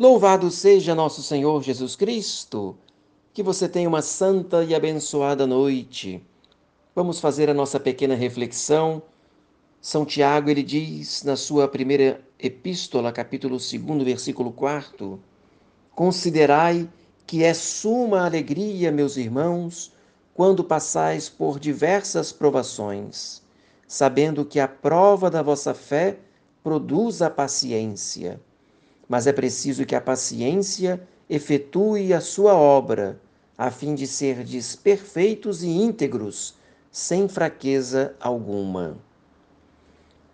Louvado seja nosso Senhor Jesus Cristo. Que você tenha uma santa e abençoada noite. Vamos fazer a nossa pequena reflexão. São Tiago, ele diz na sua primeira epístola, capítulo 2, versículo 4: Considerai que é suma alegria, meus irmãos, quando passais por diversas provações, sabendo que a prova da vossa fé produz a paciência mas é preciso que a paciência efetue a sua obra, a fim de serdes perfeitos e íntegros, sem fraqueza alguma.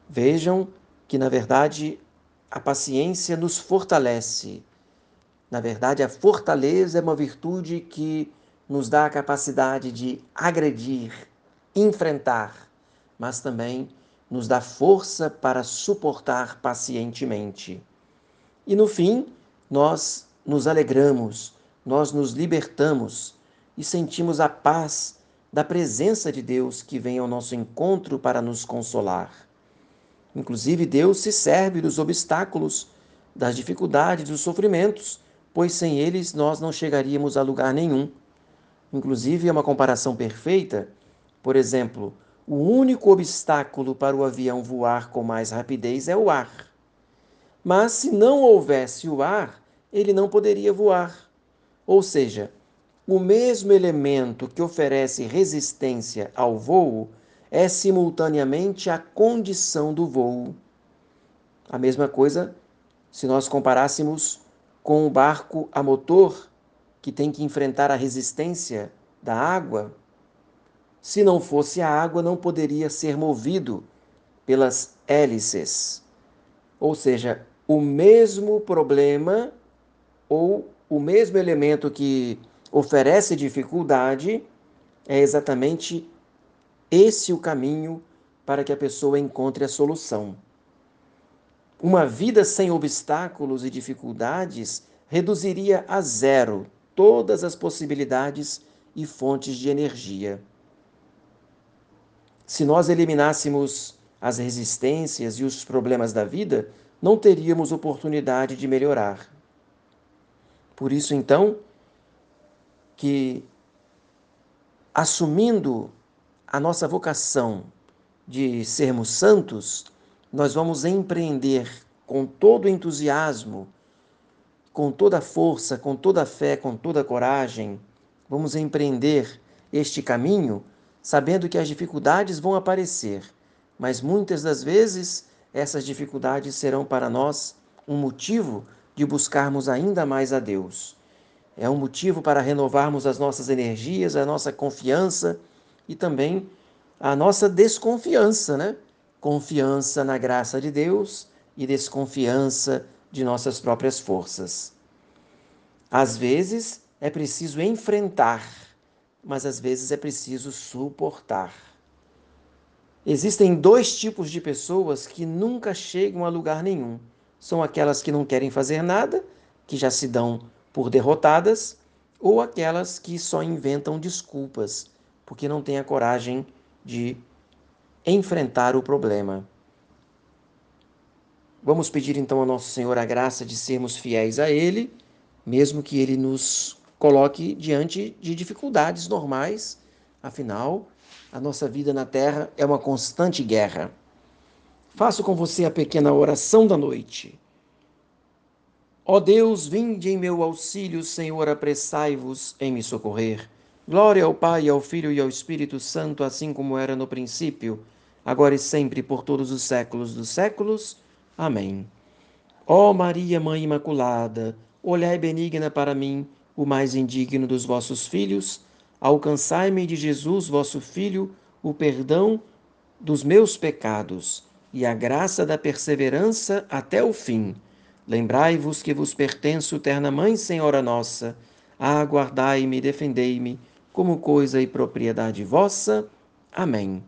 Vejam que, na verdade, a paciência nos fortalece. Na verdade, a fortaleza é uma virtude que nos dá a capacidade de agredir, enfrentar, mas também nos dá força para suportar pacientemente. E no fim, nós nos alegramos, nós nos libertamos e sentimos a paz da presença de Deus que vem ao nosso encontro para nos consolar. Inclusive, Deus se serve dos obstáculos, das dificuldades, dos sofrimentos, pois sem eles nós não chegaríamos a lugar nenhum. Inclusive, é uma comparação perfeita. Por exemplo, o único obstáculo para o avião voar com mais rapidez é o ar. Mas se não houvesse o ar, ele não poderia voar. Ou seja, o mesmo elemento que oferece resistência ao voo é simultaneamente a condição do voo. A mesma coisa se nós comparássemos com o barco a motor que tem que enfrentar a resistência da água. Se não fosse a água, não poderia ser movido pelas hélices. Ou seja, o mesmo problema ou o mesmo elemento que oferece dificuldade, é exatamente esse o caminho para que a pessoa encontre a solução. Uma vida sem obstáculos e dificuldades reduziria a zero todas as possibilidades e fontes de energia. Se nós eliminássemos as resistências e os problemas da vida, não teríamos oportunidade de melhorar. Por isso, então, que assumindo a nossa vocação de sermos santos, nós vamos empreender com todo entusiasmo, com toda força, com toda fé, com toda coragem, vamos empreender este caminho, sabendo que as dificuldades vão aparecer, mas muitas das vezes essas dificuldades serão para nós um motivo de buscarmos ainda mais a Deus. É um motivo para renovarmos as nossas energias, a nossa confiança e também a nossa desconfiança, né? Confiança na graça de Deus e desconfiança de nossas próprias forças. Às vezes é preciso enfrentar, mas às vezes é preciso suportar. Existem dois tipos de pessoas que nunca chegam a lugar nenhum. São aquelas que não querem fazer nada, que já se dão por derrotadas, ou aquelas que só inventam desculpas, porque não têm a coragem de enfrentar o problema. Vamos pedir então ao nosso Senhor a graça de sermos fiéis a Ele, mesmo que Ele nos coloque diante de dificuldades normais, afinal, a nossa vida na terra é uma constante guerra. Faço com você a pequena oração da noite. Ó Deus, vinde em meu auxílio, Senhor, apressai-vos em me socorrer. Glória ao Pai, ao Filho e ao Espírito Santo, assim como era no princípio, agora e sempre, por todos os séculos dos séculos. Amém. Ó Maria, Mãe Imaculada, olhai benigna para mim, o mais indigno dos vossos filhos, Alcançai-me de Jesus, vosso Filho, o perdão dos meus pecados e a graça da perseverança até o fim. Lembrai-vos que vos pertenço, terna Mãe Senhora Nossa. Aguardai-me defendei-me como coisa e propriedade vossa. Amém.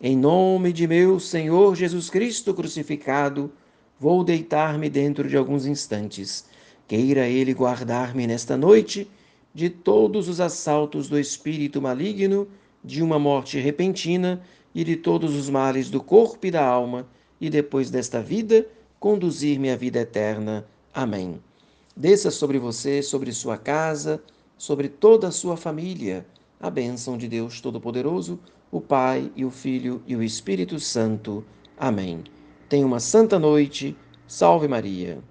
Em nome de meu Senhor Jesus Cristo crucificado, vou deitar-me dentro de alguns instantes. Queira Ele guardar-me nesta noite de todos os assaltos do espírito maligno, de uma morte repentina e de todos os males do corpo e da alma, e depois desta vida, conduzir-me à vida eterna. Amém. Desça sobre você, sobre sua casa, sobre toda a sua família, a bênção de Deus Todo-Poderoso, o Pai e o Filho e o Espírito Santo. Amém. Tenha uma santa noite. Salve Maria.